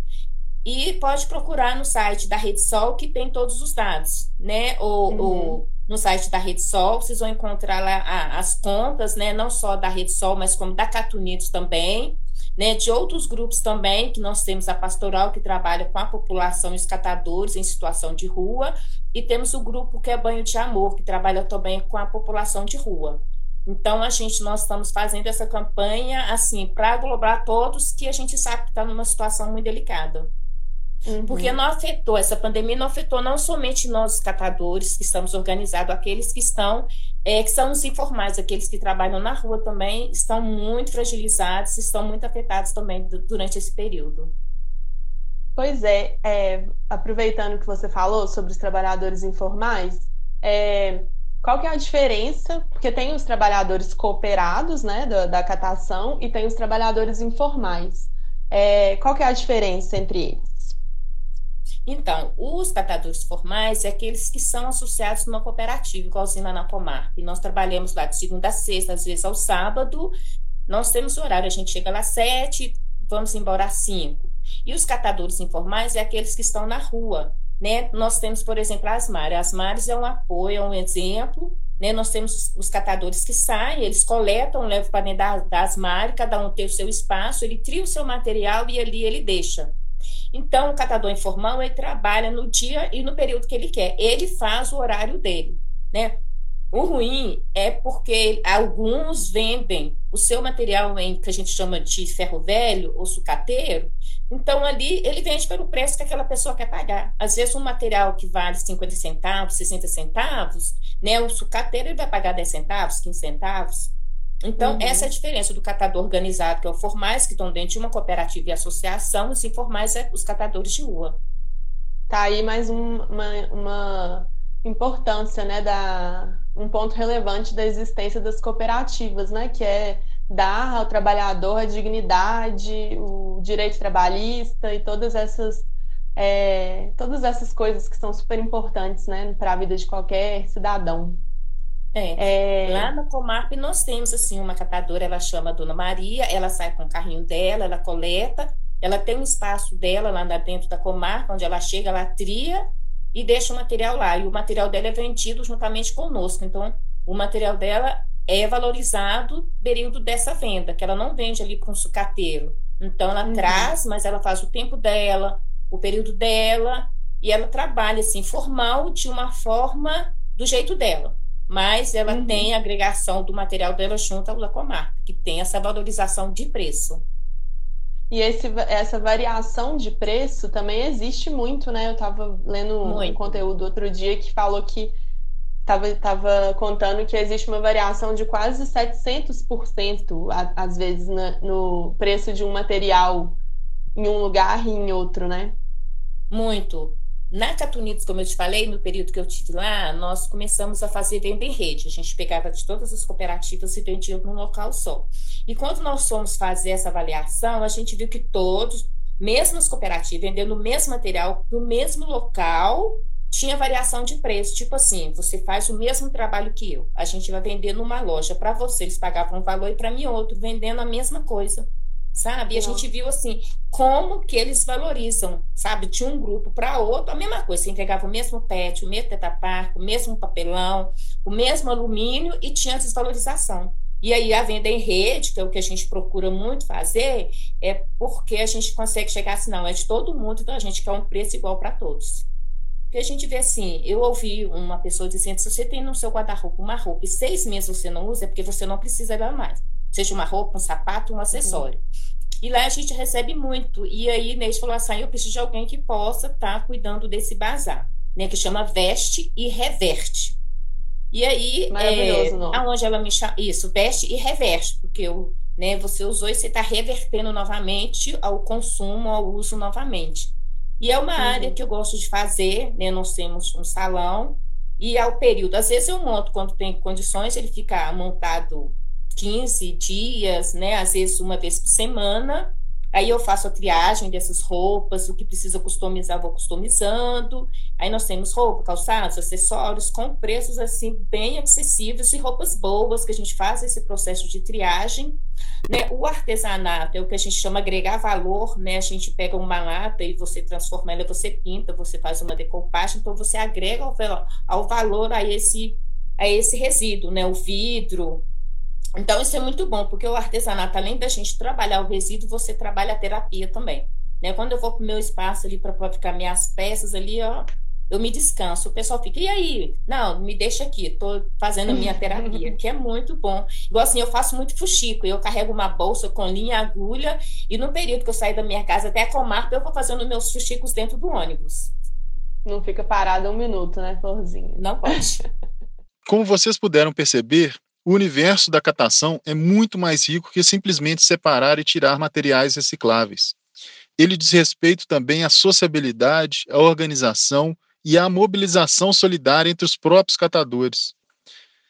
e pode procurar no site da Rede Sol, que tem todos os dados, né? Ou, uhum. ou no site da Rede Sol, vocês vão encontrar lá as contas, né? Não só da Rede Sol, mas como da Catunidos também né, de outros grupos também, que nós temos a pastoral que trabalha com a população e os catadores em situação de rua, e temos o grupo que é Banho de Amor, que trabalha também com a população de rua. Então, a gente, nós estamos fazendo essa campanha, assim, para aglobar todos que a gente sabe que está numa situação muito delicada. Uhum. Porque não afetou, essa pandemia não afetou não somente nós, os catadores, que estamos organizados, aqueles que estão, é, que são os informais, aqueles que trabalham na rua também, estão muito fragilizados, estão muito afetados também durante esse período. Pois é, é aproveitando que você falou sobre os trabalhadores informais, é, qual que é a diferença? Porque tem os trabalhadores cooperados, né, da, da catação, e tem os trabalhadores informais. É, qual que é a diferença entre eles? Então, os catadores formais é aqueles que são associados numa cooperativa, igualzinho lá na Comarp. Nós trabalhamos lá de segunda a sexta, às vezes ao sábado. Nós temos horário, a gente chega lá às sete, vamos embora às cinco. E os catadores informais é aqueles que estão na rua. Né? Nós temos, por exemplo, as Mares. As Mares é um apoio, é um exemplo. Né? Nós temos os, catadores que saem, eles coletam, levam para dentro das, Mares, cada um tem o seu espaço, ele tria o seu material e ali ele deixa. Então, o catador informal, ele trabalha no dia e no período que ele quer. Ele faz o horário dele, né? O ruim é porque alguns vendem o seu material em que a gente chama de ferro velho ou sucateiro. Então, ali ele vende pelo preço que aquela pessoa quer pagar. Às vezes, um material que vale 50 centavos, 60 centavos, né, o sucateiro ele vai pagar 10 centavos, 15 centavos. Então, uhum. essa é a diferença do catador organizado, que é o formais, que estão dentro de uma cooperativa e associação, os informais é os catadores de rua. Tá aí mais um, uma, uma importância, né, da, um ponto relevante da existência das cooperativas, né, que é dar ao trabalhador a dignidade, o direito trabalhista e todas essas é, todas essas coisas que são super importantes, né, para a vida de qualquer cidadão. É. É... Lá na Comarp nós temos assim uma catadora, ela chama Dona Maria, ela sai com o carrinho dela, ela coleta, ela tem um espaço dela lá dentro da Comarp, onde ela chega, ela tria e deixa o material lá. E o material dela é vendido juntamente conosco. Então, o material dela é valorizado período dessa venda, que ela não vende ali para um sucateiro. Então, ela uhum. traz, mas ela faz o tempo dela, o período dela, e ela trabalha assim, formal, de uma forma do jeito dela. Mas ela uhum. tem a agregação do material dela junto ao da Comarp, que tem essa valorização de preço. E esse, essa variação de preço também existe muito, né? Eu estava lendo muito. um conteúdo outro dia que falou que estava tava contando que existe uma variação de quase 700% às vezes no preço de um material em um lugar e em outro, né? Muito. Na Catunidos, como eu te falei, no período que eu tive lá, nós começamos a fazer venda em rede. A gente pegava de todas as cooperativas e vendia num local só. E quando nós fomos fazer essa avaliação, a gente viu que todos, mesmo as cooperativas, vendendo o mesmo material no mesmo local, tinha variação de preço. Tipo assim, você faz o mesmo trabalho que eu. A gente vai vender numa loja para você, eles pagavam um valor e para mim outro, vendendo a mesma coisa sabe? E a gente viu assim como que eles valorizam, sabe? De um grupo para outro, a mesma coisa. Você entregava o mesmo PET, o mesmo tetaparco, o mesmo papelão, o mesmo alumínio e tinha desvalorização. E aí a venda em rede, que é o que a gente procura muito fazer, é porque a gente consegue chegar assim, não, é de todo mundo, então a gente quer um preço igual para todos. Porque a gente vê assim, eu ouvi uma pessoa dizendo, se você tem no seu guarda-roupa uma roupa e seis meses você não usa, é porque você não precisa dela mais seja uma roupa, um sapato, um acessório. Uhum. E lá a gente recebe muito. E aí, Inês falou assim: ah, eu preciso de alguém que possa estar tá cuidando desse bazar, né? Que chama Veste e Reverte. E aí, é, não. aonde ela me chama. Isso, veste e reverte, porque eu, né, você usou e você está revertendo novamente ao consumo, ao uso novamente. E é uma uhum. área que eu gosto de fazer, né? Nós temos um salão e ao período. Às vezes eu monto quando tem condições, ele fica montado 15 dias, né? Às vezes uma vez por semana. Aí eu faço a triagem dessas roupas, o que precisa customizar, vou customizando. Aí nós temos roupa, calçados, acessórios com preços assim bem acessíveis e roupas boas que a gente faz esse processo de triagem. Né? O artesanato é o que a gente chama agregar valor, né? A gente pega uma lata e você transforma ela, você pinta, você faz uma decoupagem, então você agrega ao, valor a esse a esse resíduo, né? O vidro, então, isso é muito bom, porque o artesanato, além da gente trabalhar o resíduo, você trabalha a terapia também. Né? Quando eu vou para o meu espaço ali para fabricar minhas peças ali, ó, eu me descanso. O pessoal fica, e aí? Não, me deixa aqui, estou fazendo a minha <laughs> terapia, que é muito bom. Igual assim, eu faço muito fuxico, eu carrego uma bolsa com linha e agulha, e no período que eu saio da minha casa até a Comarca, eu vou fazendo meus fuxicos dentro do ônibus. Não fica parada um minuto, né, Florzinha? Não pode. <laughs> Como vocês puderam perceber, o universo da catação é muito mais rico que simplesmente separar e tirar materiais recicláveis. Ele diz respeito também à sociabilidade, à organização e à mobilização solidária entre os próprios catadores.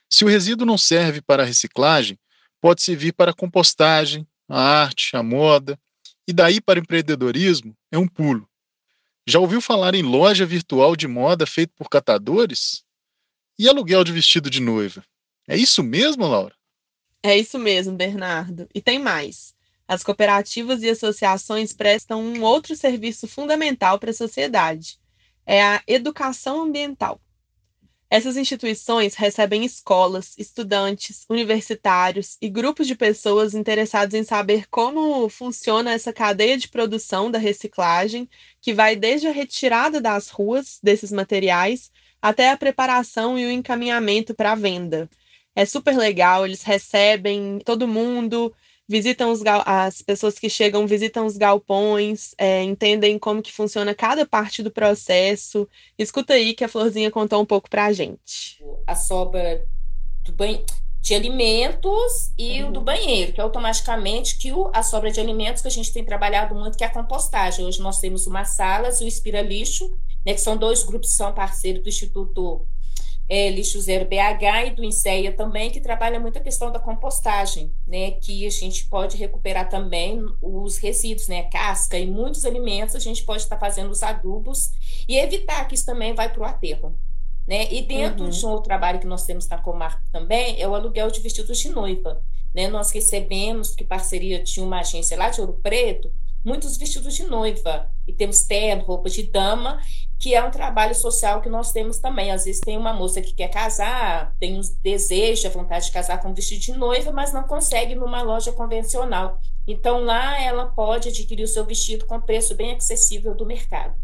Se o resíduo não serve para a reciclagem, pode servir para a compostagem, a arte, a moda, e daí para o empreendedorismo é um pulo. Já ouviu falar em loja virtual de moda feita por catadores? E aluguel de vestido de noiva? É isso mesmo, Laura? É isso mesmo, Bernardo. E tem mais. As cooperativas e associações prestam um outro serviço fundamental para a sociedade: é a educação ambiental. Essas instituições recebem escolas, estudantes, universitários e grupos de pessoas interessados em saber como funciona essa cadeia de produção da reciclagem, que vai desde a retirada das ruas desses materiais até a preparação e o encaminhamento para a venda. É super legal, eles recebem todo mundo, visitam os as pessoas que chegam visitam os galpões, é, entendem como que funciona cada parte do processo. Escuta aí que a Florzinha contou um pouco para a gente. A sobra do banho de alimentos e uhum. o do banheiro, que é automaticamente que o, a sobra de alimentos que a gente tem trabalhado muito, que é a compostagem. Hoje nós temos uma Salas e o Inspira Lixo, né, que são dois grupos que são parceiros do Instituto é, Lixo Zero BH e do INSEA também, que trabalha muito a questão da compostagem, né, que a gente pode recuperar também os resíduos, né, casca e muitos alimentos, a gente pode estar fazendo os adubos e evitar que isso também vai para o aterro. Né? E dentro uhum. de um outro trabalho que nós temos na Comarca também é o aluguel de vestidos de noiva. Né? Nós recebemos, que parceria tinha uma agência lá de Ouro Preto, muitos vestidos de noiva. E temos terno, roupa de dama, que é um trabalho social que nós temos também. Às vezes tem uma moça que quer casar, tem um desejo, a vontade de casar com um vestido de noiva, mas não consegue numa loja convencional. Então lá ela pode adquirir o seu vestido com preço bem acessível do mercado.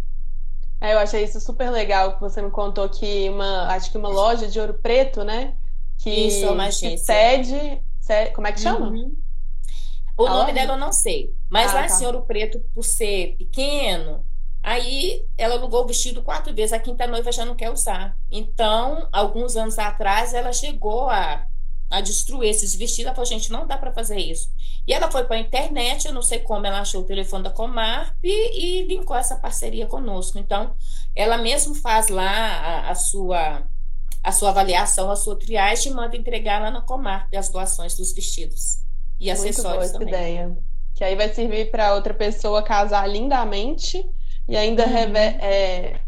É, eu achei isso super legal que você me contou que uma, acho que uma loja de ouro preto, né? Que, isso, é uma agência. cede, cede, como é que chama? Uhum. O A nome loja? dela eu não sei, mas ah, lá tá. em Ouro Preto, por ser pequeno, Aí ela alugou o vestido quatro vezes, a quinta noiva já não quer usar. Então, alguns anos atrás, ela chegou a, a destruir esses vestidos. Ela falou, gente, não dá para fazer isso. E ela foi para a internet, eu não sei como ela achou o telefone da Comarp e, e linkou essa parceria conosco. Então, ela mesmo faz lá a, a sua a sua avaliação, a sua triagem e manda entregar lá na Comarp as doações dos vestidos e Muito acessórios boa essa também. ideia. Que aí vai servir para outra pessoa casar lindamente e ainda uhum. rever, é,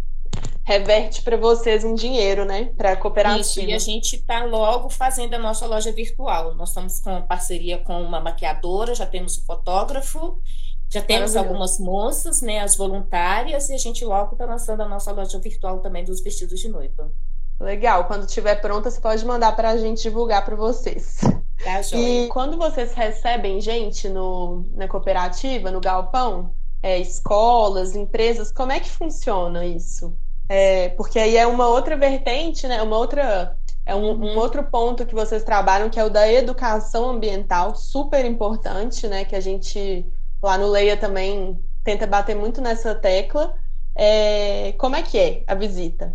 reverte para vocês um dinheiro, né? Para a cooperativa. Isso, e a gente está logo fazendo a nossa loja virtual. Nós estamos com parceria com uma maquiadora, já temos um fotógrafo, já temos algumas moças, né, as voluntárias, e a gente logo está lançando a nossa loja virtual também dos vestidos de noiva. Legal, quando estiver pronta, você pode mandar para a gente divulgar para vocês. Tá, e quando vocês recebem gente no, na cooperativa, no galpão, é, escolas, empresas, como é que funciona isso? É, porque aí é uma outra vertente, né? Uma outra, é um, um, outro ponto que vocês trabalham, que é o da educação ambiental, super importante, né? Que a gente lá no Leia também tenta bater muito nessa tecla. É, como é que é a visita?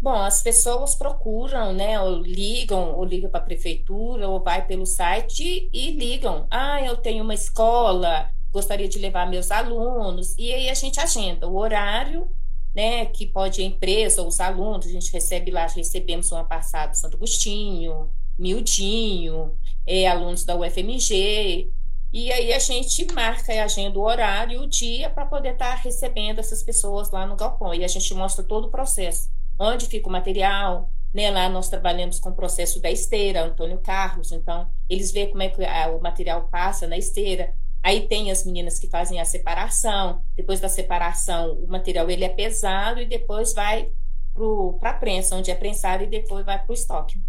Bom, as pessoas procuram, né, ou ligam, ou ligam para a prefeitura, ou vai pelo site e ligam. Ah, eu tenho uma escola, gostaria de levar meus alunos, e aí a gente agenda o horário, né, que pode a empresa ou os alunos, a gente recebe lá, recebemos uma passada Santo Agostinho, Mildinho, é, alunos da UFMG, e aí a gente marca e agenda o horário e o dia para poder estar tá recebendo essas pessoas lá no galpão, e a gente mostra todo o processo, onde fica o material, né, lá nós trabalhamos com o processo da esteira, Antônio Carlos, então eles veem como é que a, o material passa na esteira, Aí tem as meninas que fazem a separação. Depois da separação, o material ele é pesado e depois vai para a prensa, onde é prensado e depois vai para o estoque,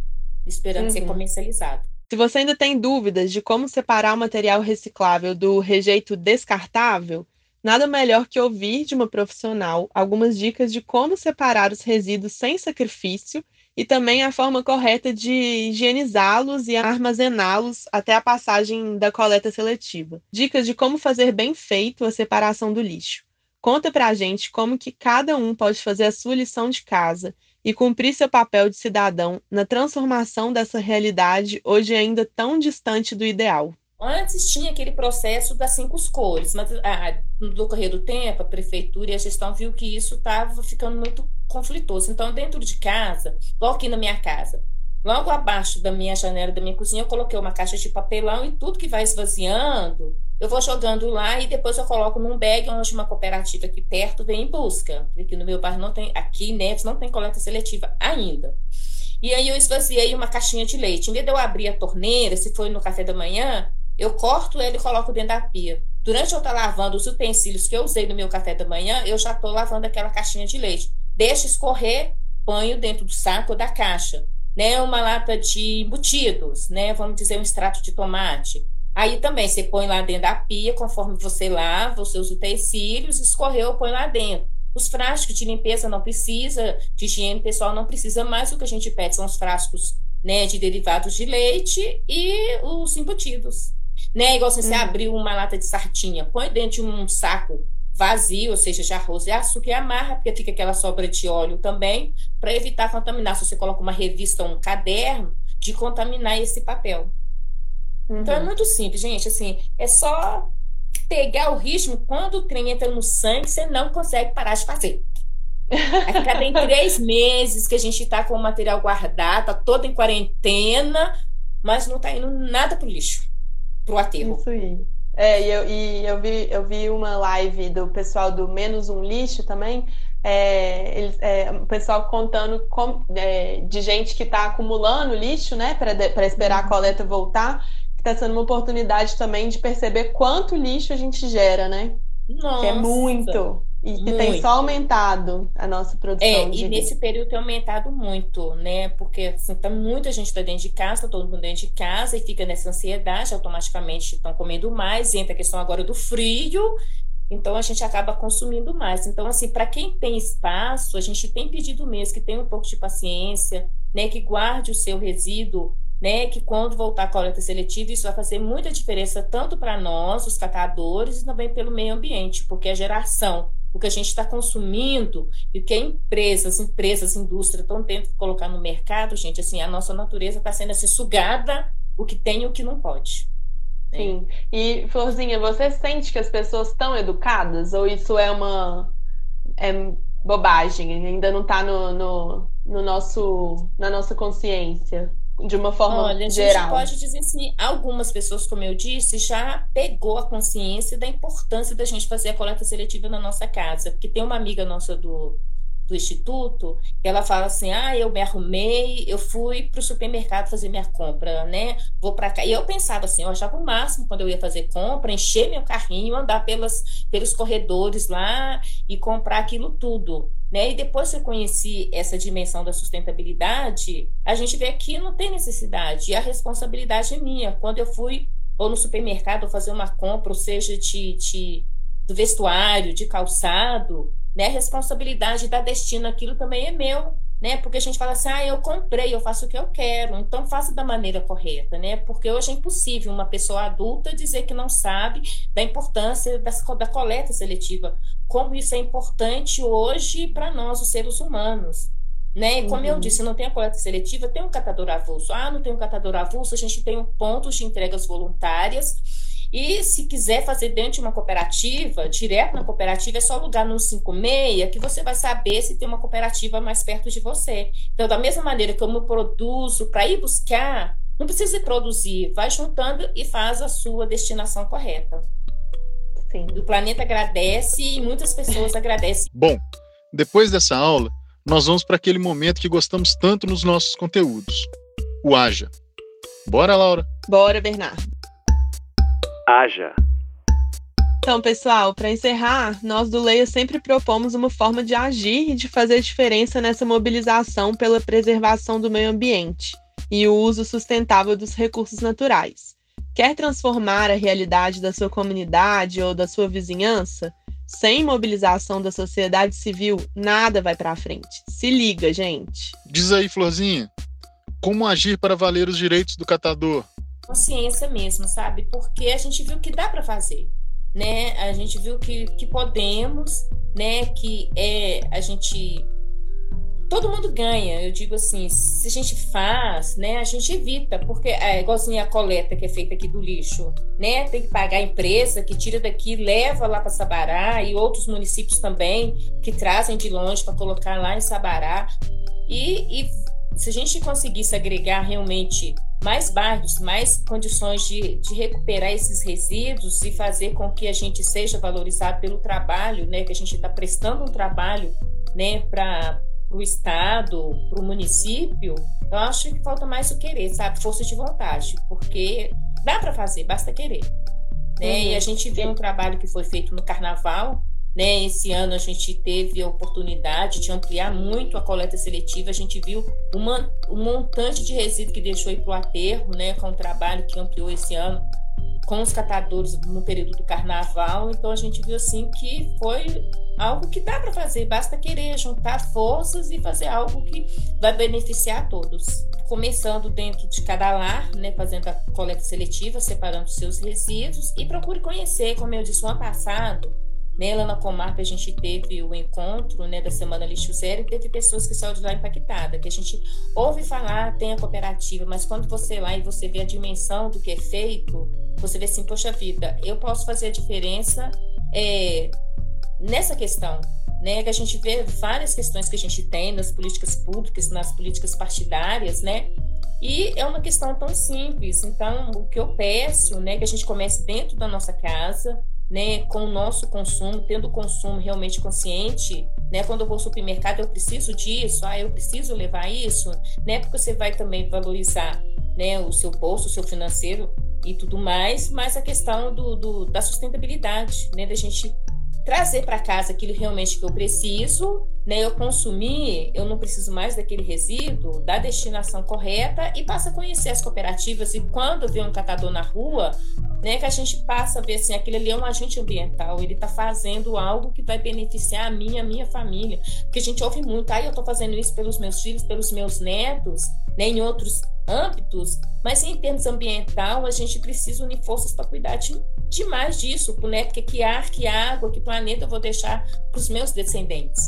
esperando uhum. ser comercializado. Se você ainda tem dúvidas de como separar o material reciclável do rejeito descartável, nada melhor que ouvir de uma profissional algumas dicas de como separar os resíduos sem sacrifício e também a forma correta de higienizá-los e armazená-los até a passagem da coleta seletiva. Dicas de como fazer bem feito a separação do lixo. Conta pra gente como que cada um pode fazer a sua lição de casa e cumprir seu papel de cidadão na transformação dessa realidade hoje ainda tão distante do ideal. Antes tinha aquele processo das cinco cores, mas ah, no decorrer do tempo, a prefeitura e a gestão viu que isso estava ficando muito conflitoso. Então, dentro de casa, igual aqui na minha casa, logo abaixo da minha janela da minha cozinha, eu coloquei uma caixa de papelão e tudo que vai esvaziando, eu vou jogando lá e depois eu coloco num bag onde uma cooperativa aqui perto vem em busca. Aqui no meu bairro não tem, aqui em Neves não tem coleta seletiva ainda. E aí eu esvaziei uma caixinha de leite. Em vez de eu abrir a torneira, se foi no café da manhã, eu corto ele e coloco dentro da pia. Durante eu estar lavando os utensílios que eu usei no meu café da manhã, eu já estou lavando aquela caixinha de leite. Deixo escorrer, ponho dentro do saco ou da caixa. Né, uma lata de embutidos, né, vamos dizer um extrato de tomate. Aí também você põe lá dentro da pia, conforme você lava os seus utensílios, escorreu, põe lá dentro. Os frascos de limpeza não precisa, de higiene pessoal não precisa mais. O que a gente pede são os frascos né, de derivados de leite e os embutidos. Né? Igual assim, você uhum. abriu uma lata de sardinha, põe dentro de um saco vazio, ou seja, de arroz e açúcar e amarra, porque fica aquela sobra de óleo também, para evitar contaminar. Se você coloca uma revista ou um caderno, de contaminar esse papel. Uhum. Então é uhum. muito simples, gente. Assim, é só pegar o ritmo. Quando o trem entra no sangue, você não consegue parar de fazer. <laughs> A cada em três meses que a gente está com o material guardado, tá todo em quarentena, mas não está indo nada pro lixo, pro aterro. Isso aí. É, e eu, e eu, vi, eu vi uma live do pessoal do Menos Um Lixo também, é, eles, é, o pessoal contando com, é, de gente que está acumulando lixo, né, para esperar a uhum. coleta voltar, que está sendo uma oportunidade também de perceber quanto lixo a gente gera, né? Nossa. Que é muito. E que muito. tem só aumentado a nossa produção. É, e nesse período tem aumentado muito, né? Porque assim, tá, muita gente está dentro de casa, tá todo mundo dentro de casa e fica nessa ansiedade, automaticamente estão comendo mais, entra a questão agora do frio, então a gente acaba consumindo mais. Então, assim, para quem tem espaço, a gente tem pedido mesmo que tenha um pouco de paciência, né? Que guarde o seu resíduo né, que quando voltar a coleta seletiva, isso vai fazer muita diferença tanto para nós, os catadores, e também pelo meio ambiente, porque a geração, o que a gente está consumindo e o que empresas, empresas, indústria estão tentando colocar no mercado, gente, assim, a nossa natureza está sendo assim, sugada o que tem e o que não pode. Né? Sim. E, Florzinha, você sente que as pessoas estão educadas ou isso é uma é bobagem, ainda não está no, no, no nosso, na nossa consciência? De uma forma Olha, geral? A gente pode dizer assim, algumas pessoas, como eu disse, já pegou a consciência da importância da gente fazer a coleta seletiva na nossa casa. Porque tem uma amiga nossa do, do instituto, ela fala assim: "Ah, eu me arrumei, eu fui para o supermercado fazer minha compra, né? Vou para cá". E eu pensava assim, eu achava o máximo quando eu ia fazer compra, encher meu carrinho, andar pelas, pelos corredores lá e comprar aquilo tudo. Né? E depois que eu conheci essa dimensão da sustentabilidade, a gente vê que não tem necessidade. E a responsabilidade é minha. Quando eu fui ou no supermercado fazer uma compra, ou seja, de, de do vestuário, de calçado, né? A responsabilidade da destino aquilo também é meu, né? Porque a gente fala assim, ah, eu comprei, eu faço o que eu quero, então faça da maneira correta, né? Porque hoje é impossível uma pessoa adulta dizer que não sabe da importância da, da coleta seletiva, como isso é importante hoje para nós, os seres humanos. Né? E como uhum. eu disse, não tem a coleta seletiva, tem um catador avulso. Ah, não tem um catador avulso, a gente tem um pontos de entregas voluntárias e se quiser fazer dentro de uma cooperativa, direto na cooperativa, é só alugar no 56 que você vai saber se tem uma cooperativa mais perto de você. Então, da mesma maneira que eu me produzo para ir buscar, não precisa produzir, vai juntando e faz a sua destinação correta. Sim. O planeta agradece e muitas pessoas agradecem. Bom, depois dessa aula, nós vamos para aquele momento que gostamos tanto nos nossos conteúdos, o Haja. Bora, Laura? Bora, Bernardo haja. Então, pessoal, para encerrar, nós do Leia sempre propomos uma forma de agir e de fazer diferença nessa mobilização pela preservação do meio ambiente e o uso sustentável dos recursos naturais. Quer transformar a realidade da sua comunidade ou da sua vizinhança? Sem mobilização da sociedade civil, nada vai para frente. Se liga, gente. Diz aí, Florzinha, como agir para valer os direitos do catador? Consciência mesmo, sabe? Porque a gente viu que dá para fazer, né? A gente viu que, que podemos, né? Que é a gente todo mundo ganha. Eu digo assim, se a gente faz, né, a gente evita, porque é igualzinho a coleta que é feita aqui do lixo, né? Tem que pagar a empresa que tira daqui, leva lá para Sabará e outros municípios também que trazem de longe para colocar lá em Sabará. E, e se a gente conseguisse agregar realmente mais bairros, mais condições de, de recuperar esses resíduos e fazer com que a gente seja valorizado pelo trabalho, né, que a gente está prestando um trabalho né, para o Estado, para o município, eu acho que falta mais o querer, sabe? Força de vontade, porque dá para fazer, basta querer. Né? Uhum. E a gente vê um trabalho que foi feito no Carnaval, Né? Esse ano a gente teve a oportunidade de ampliar muito a coleta seletiva. A gente viu uma, um montante de resíduo que deixou ir para o aterro, né? com o trabalho que ampliou esse ano com os catadores no período do carnaval. Então a gente viu assim que foi algo que dá para fazer, basta querer juntar forças e fazer algo que vai beneficiar a todos. Começando dentro de cada lar, né, fazendo a coleta seletiva, separando seus resíduos e procure conhecer, como eu disse no ano passado, né, lá na Comarp a gente teve o encontro né, da Semana Lixo Zero e teve pessoas que saíram de lá impactadas, que a gente ouve falar, tem a cooperativa, mas quando você lá e você vê a dimensão do que é feito, você vê assim, poxa vida, eu posso fazer a diferença é, nessa questão, né, que a gente vê várias questões que a gente tem nas políticas públicas, nas políticas partidárias, né, e é uma questão tão simples. Então, o que eu peço, né, que a gente comece dentro da nossa casa, né, com o nosso consumo, tendo o consumo realmente consciente, né, quando eu vou ao supermercado eu preciso disso, ah, eu preciso levar isso, né, porque você vai também valorizar, né, o seu bolso, o seu financeiro e tudo mais, mas a questão do, do da sustentabilidade, né, da gente trazer para casa aquilo realmente que eu preciso, né? Eu consumir, eu não preciso mais daquele resíduo, da destinação correta e passa a conhecer as cooperativas. E quando vê um catador na rua, né, que a gente passa a ver assim, aquele ali é um agente ambiental, ele está fazendo algo que vai beneficiar a minha, a minha família. Porque a gente ouve muito, ah, eu estou fazendo isso pelos meus filhos, pelos meus netos, né, em outros âmbitos, mas em termos ambiental, a gente precisa unir forças para cuidar de, demais disso, né? Porque que ar, que água, que planeta eu vou deixar para os meus descendentes.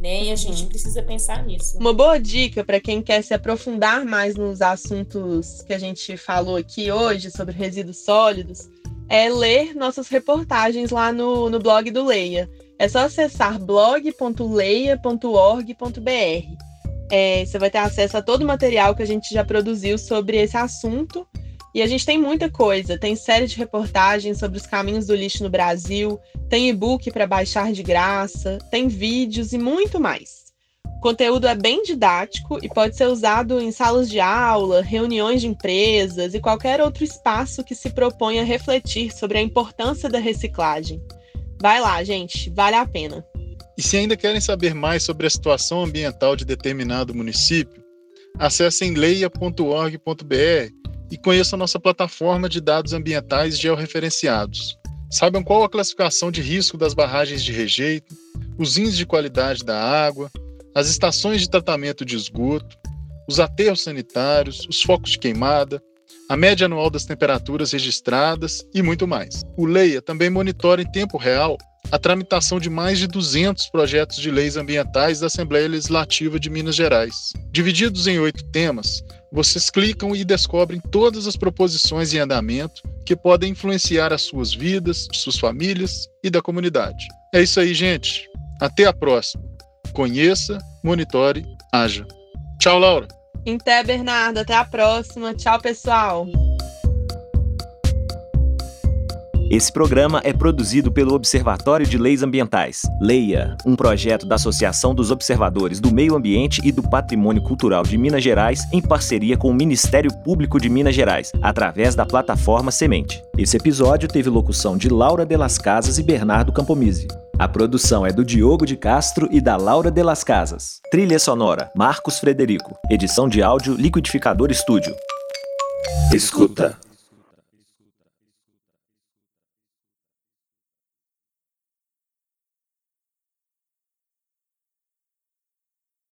Né? E a gente uhum. precisa pensar nisso. Uma boa dica para quem quer se aprofundar mais nos assuntos que a gente falou aqui hoje sobre resíduos sólidos é ler nossas reportagens lá no, no blog do Leia. É só acessar blog.leia.org.br. É, você vai ter acesso a todo o material que a gente já produziu sobre esse assunto. E a gente tem muita coisa. Tem série de reportagens sobre os caminhos do lixo no Brasil, tem e-book para baixar de graça, tem vídeos e muito mais. O conteúdo é bem didático e pode ser usado em salas de aula, reuniões de empresas e qualquer outro espaço que se proponha refletir sobre a importância da reciclagem. Vai lá, gente, vale a pena. E se ainda querem saber mais sobre a situação ambiental de determinado município, acessem leia.org.br e conheçam nossa plataforma de dados ambientais georreferenciados. Saibam qual a classificação de risco das barragens de rejeito, os índices de qualidade da água, as estações de tratamento de esgoto, os aterros sanitários, os focos de queimada, a média anual das temperaturas registradas e muito mais. O Leia também monitora em tempo real a tramitação de mais de 200 projetos de leis ambientais da Assembleia Legislativa de Minas Gerais. Divididos em oito temas, vocês clicam e descobrem todas as proposições em andamento que podem influenciar as suas vidas, suas famílias e da comunidade. É isso aí, gente. Até a próxima. Conheça, monitore, haja. Tchau, Laura. Até, Bernardo. Até a próxima. Tchau, pessoal. Esse programa é produzido pelo Observatório de Leis Ambientais, Leia, um projeto da Associação dos Observadores do Meio Ambiente e do Patrimônio Cultural de Minas Gerais, em parceria com o Ministério Público de Minas Gerais, através da plataforma Semente. Esse episódio teve locução de Laura de las Casas e Bernardo Campomise. A produção é do Diogo de Castro e da Laura de las Casas. Trilha sonora: Marcos Frederico. Edição de áudio Liquidificador Estúdio. Escuta.